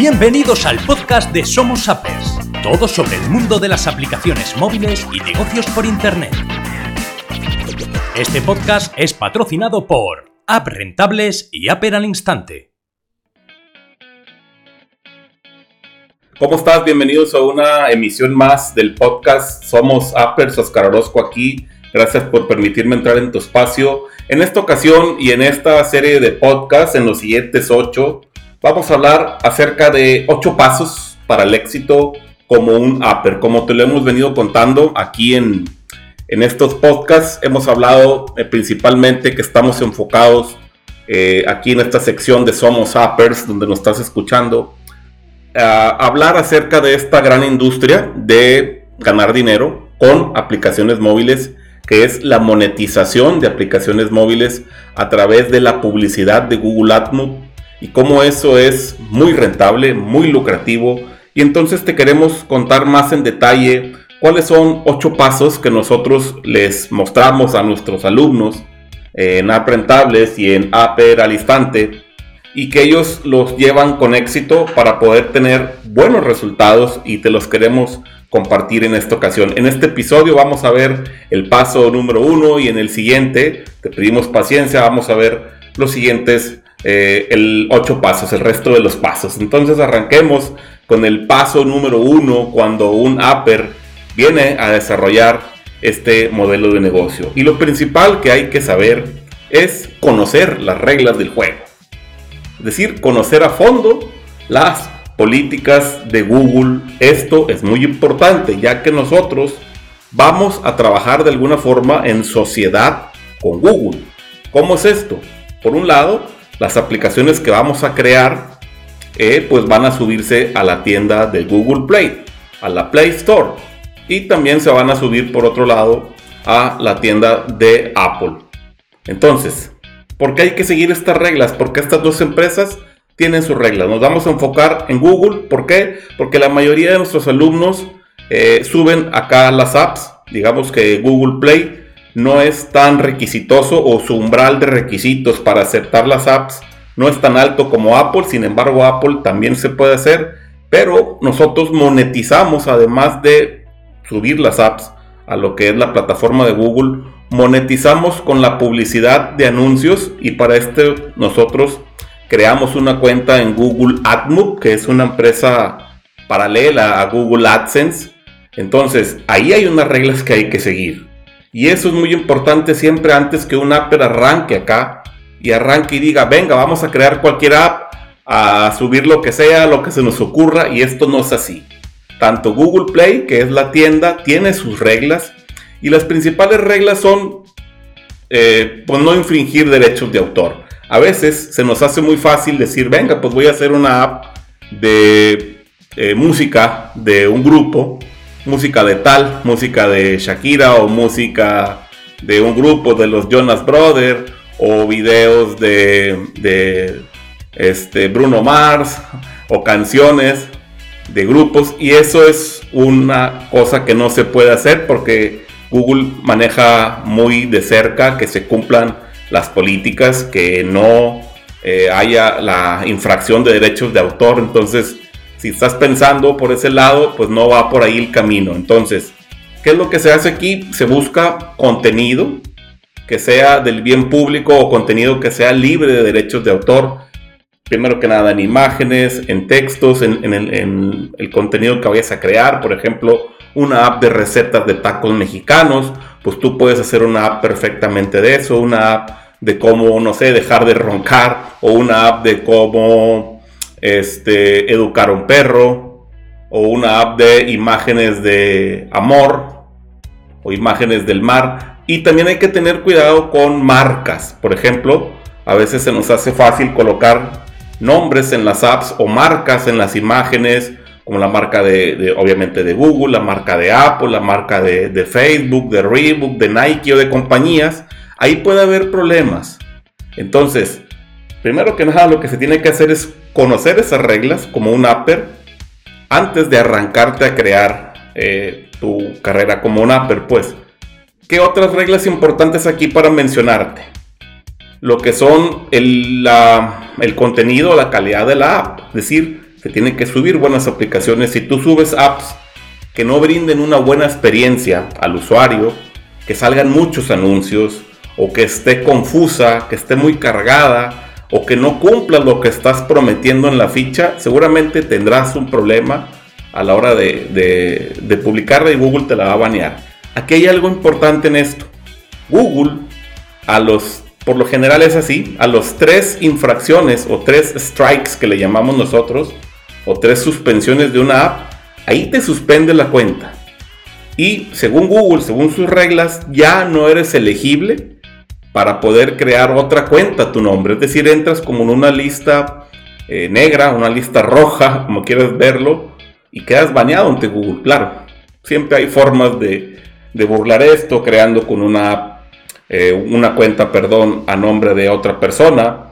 Bienvenidos al podcast de Somos Appers, todo sobre el mundo de las aplicaciones móviles y negocios por Internet. Este podcast es patrocinado por App Rentables y Apper al Instante. ¿Cómo estás? Bienvenidos a una emisión más del podcast Somos Appers, Oscar Orozco aquí. Gracias por permitirme entrar en tu espacio. En esta ocasión y en esta serie de podcasts, en los siguientes ocho, vamos a hablar acerca de ocho pasos para el éxito como un upper. Como te lo hemos venido contando aquí en, en estos podcasts, hemos hablado eh, principalmente que estamos enfocados eh, aquí en esta sección de Somos Uppers, donde nos estás escuchando, a hablar acerca de esta gran industria de ganar dinero con aplicaciones móviles que es la monetización de aplicaciones móviles a través de la publicidad de Google AdMob y cómo eso es muy rentable, muy lucrativo. Y entonces te queremos contar más en detalle cuáles son ocho pasos que nosotros les mostramos a nuestros alumnos en App Rentables y en Apper al instante y que ellos los llevan con éxito para poder tener buenos resultados y te los queremos compartir en esta ocasión. En este episodio vamos a ver el paso número uno y en el siguiente, te pedimos paciencia, vamos a ver los siguientes eh, el ocho pasos, el resto de los pasos. Entonces arranquemos con el paso número uno cuando un upper viene a desarrollar este modelo de negocio. Y lo principal que hay que saber es conocer las reglas del juego. Es decir, conocer a fondo las políticas de Google. Esto es muy importante ya que nosotros vamos a trabajar de alguna forma en sociedad con Google. ¿Cómo es esto? Por un lado, las aplicaciones que vamos a crear eh, pues van a subirse a la tienda de Google Play, a la Play Store. Y también se van a subir por otro lado a la tienda de Apple. Entonces, ¿por qué hay que seguir estas reglas? Porque estas dos empresas tienen sus reglas. Nos vamos a enfocar en Google. ¿Por qué? Porque la mayoría de nuestros alumnos eh, suben acá las apps. Digamos que Google Play no es tan requisitoso o su umbral de requisitos para aceptar las apps no es tan alto como Apple, sin embargo Apple también se puede hacer, pero nosotros monetizamos además de subir las apps a lo que es la plataforma de Google, monetizamos con la publicidad de anuncios y para esto nosotros creamos una cuenta en Google AdMob, que es una empresa paralela a Google AdSense. Entonces, ahí hay unas reglas que hay que seguir. Y eso es muy importante siempre antes que un app arranque acá y arranque y diga, venga, vamos a crear cualquier app, a subir lo que sea, lo que se nos ocurra, y esto no es así. Tanto Google Play, que es la tienda, tiene sus reglas, y las principales reglas son, eh, pues no infringir derechos de autor. A veces se nos hace muy fácil decir, venga, pues voy a hacer una app de eh, música de un grupo, música de tal, música de Shakira o música de un grupo de los Jonas Brothers o videos de, este, Bruno Mars o canciones de grupos. Y eso es una cosa que no se puede hacer porque Google maneja muy de cerca que se cumplan las políticas, que no eh, haya la infracción de derechos de autor, entonces si estás pensando por ese lado, pues no va por ahí el camino. Entonces, ¿qué es lo que se hace aquí? Se busca contenido que sea del bien público o contenido que sea libre de derechos de autor. Primero que nada en imágenes, en textos, en, el, contenido que vayas a crear. Por ejemplo, una app de recetas de tacos mexicanos. Pues tú puedes hacer una app perfectamente de eso. Una app de cómo, no sé, dejar de roncar. O una app de cómo este, educar a un perro, o una app de imágenes de amor, o imágenes del mar. Y también hay que tener cuidado con marcas. Por ejemplo, a veces se nos hace fácil colocar nombres en las apps o marcas en las imágenes, como la marca de, obviamente de Google, la marca de Apple, la marca de, de, Facebook, de Reebok, de Nike o de compañías, ahí puede haber problemas. Entonces, primero que nada lo que se tiene que hacer es conocer esas reglas como un upper antes de arrancarte a crear eh, tu carrera como un upper, pues. ¿Qué otras reglas importantes aquí para mencionarte? Lo que son el, el contenido, la calidad de la app. Es decir, se tienen que subir buenas aplicaciones. Si tú subes apps que no brinden una buena experiencia al usuario, que salgan muchos anuncios, o que esté confusa, que esté muy cargada, o que no cumpla lo que estás prometiendo en la ficha, seguramente tendrás un problema a la hora de, de, publicarla y Google te la va a banear. Aquí hay algo importante en esto. Google, a los, por lo general es así, a los tres infracciones o tres strikes que le llamamos nosotros, o tres suspensiones de una app, ahí te suspende la cuenta. Y según Google, según sus reglas, ya no eres elegible para poder crear otra cuenta a tu nombre. Es decir, entras como en una lista eh, negra, una lista roja, como quieras verlo, y quedas baneado ante Google. Claro, siempre hay formas de, burlar esto, creando con una, eh, una cuenta, perdón, a nombre de otra persona,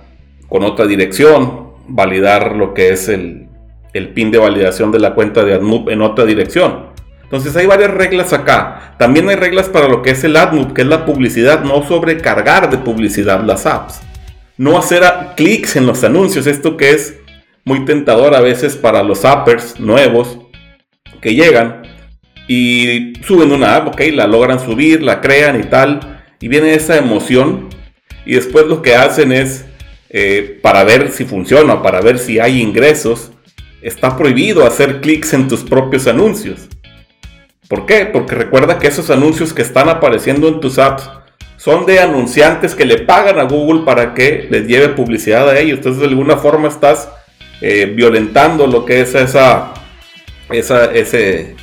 con otra dirección, validar lo que es el, el pin de validación de la cuenta de AdMove en otra dirección. Entonces hay varias reglas acá. También hay reglas para lo que es el AdMob, que es la publicidad, no sobrecargar de publicidad las apps. No hacer clics en los anuncios, esto que es muy tentador a veces para los appers nuevos que llegan y suben una app, ok, la logran subir, la crean y tal, y viene esa emoción y después lo que hacen es, eh, para ver si funciona, para ver si hay ingresos, está prohibido hacer clics en tus propios anuncios. ¿Por qué? Porque recuerda que esos anuncios que están apareciendo en tus apps son de anunciantes que le pagan a Google para que les lleve publicidad a ellos. Entonces de alguna forma estás eh, violentando lo que es esa, ese,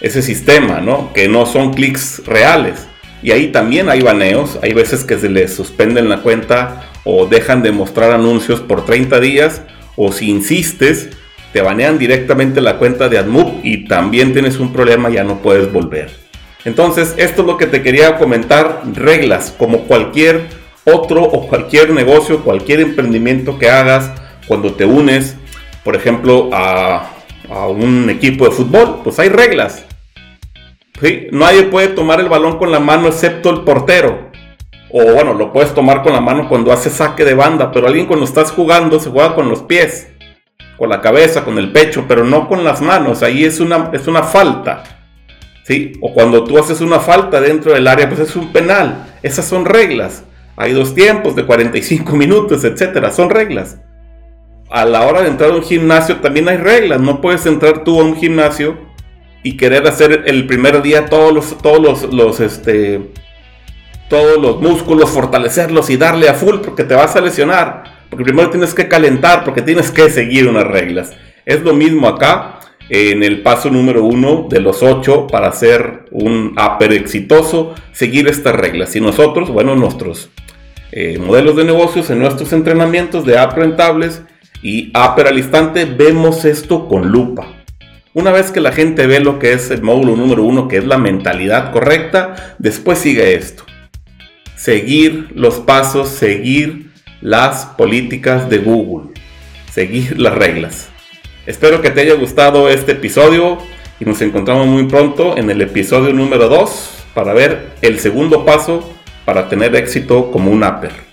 ese sistema, ¿no? Que no son clics reales. Y ahí también hay baneos. Hay veces que se les suspenden la cuenta o dejan de mostrar anuncios por 30 días. O si insistes, te banean directamente la cuenta de AdMove y también tienes un problema, ya no puedes volver. Entonces, esto es lo que te quería comentar, reglas, como cualquier otro o cualquier negocio, cualquier emprendimiento que hagas cuando te unes, por ejemplo, a, un equipo de fútbol, pues hay reglas. Nadie puede tomar el balón con la mano excepto el portero. O bueno, lo puedes tomar con la mano cuando haces saque de banda, pero alguien cuando estás jugando se juega con los pies con la cabeza, con el pecho, pero no con las manos. Ahí es una, es una falta. ¿sí? O cuando tú haces una falta dentro del área, pues es un penal. Esas son reglas. Hay dos tiempos de 45 minutos, etcétera. Son reglas. A la hora de entrar a un gimnasio también hay reglas. No puedes entrar tú a un gimnasio y querer hacer el primer día todos los, todos los, este, todos los músculos, fortalecerlos y darle a full porque te vas a lesionar. Porque primero tienes que calentar, porque tienes que seguir unas reglas. Es lo mismo acá, en el paso número uno de los ocho para ser un upper exitoso, seguir estas reglas. Y nosotros, bueno, nuestros eh, modelos de negocios, en nuestros entrenamientos de app rentables y upper al instante, vemos esto con lupa. Una vez que la gente ve lo que es el módulo número uno, que es la mentalidad correcta, después sigue esto. Seguir los pasos, seguir las políticas de Google, seguir las reglas. Espero que te haya gustado este episodio y nos encontramos muy pronto en el episodio número 2 para ver el segundo paso para tener éxito como un upper.